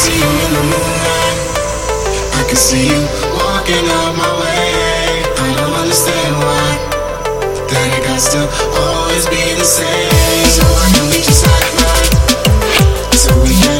see you in the moonlight. I can see you walking out my way. I don't understand why that it got to always be the same. So why can't we just act right? So we can.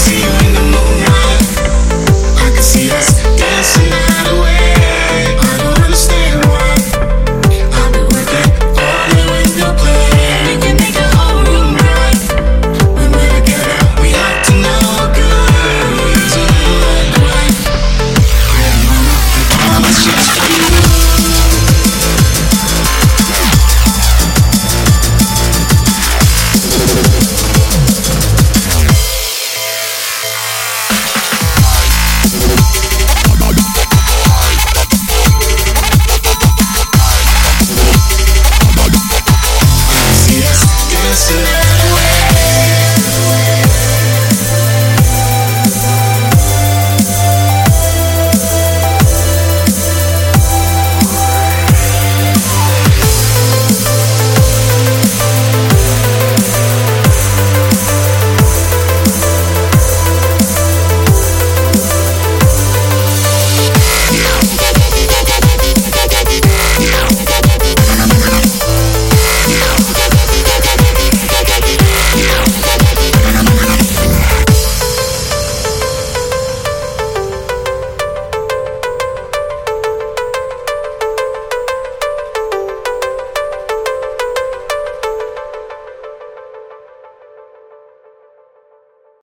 see you.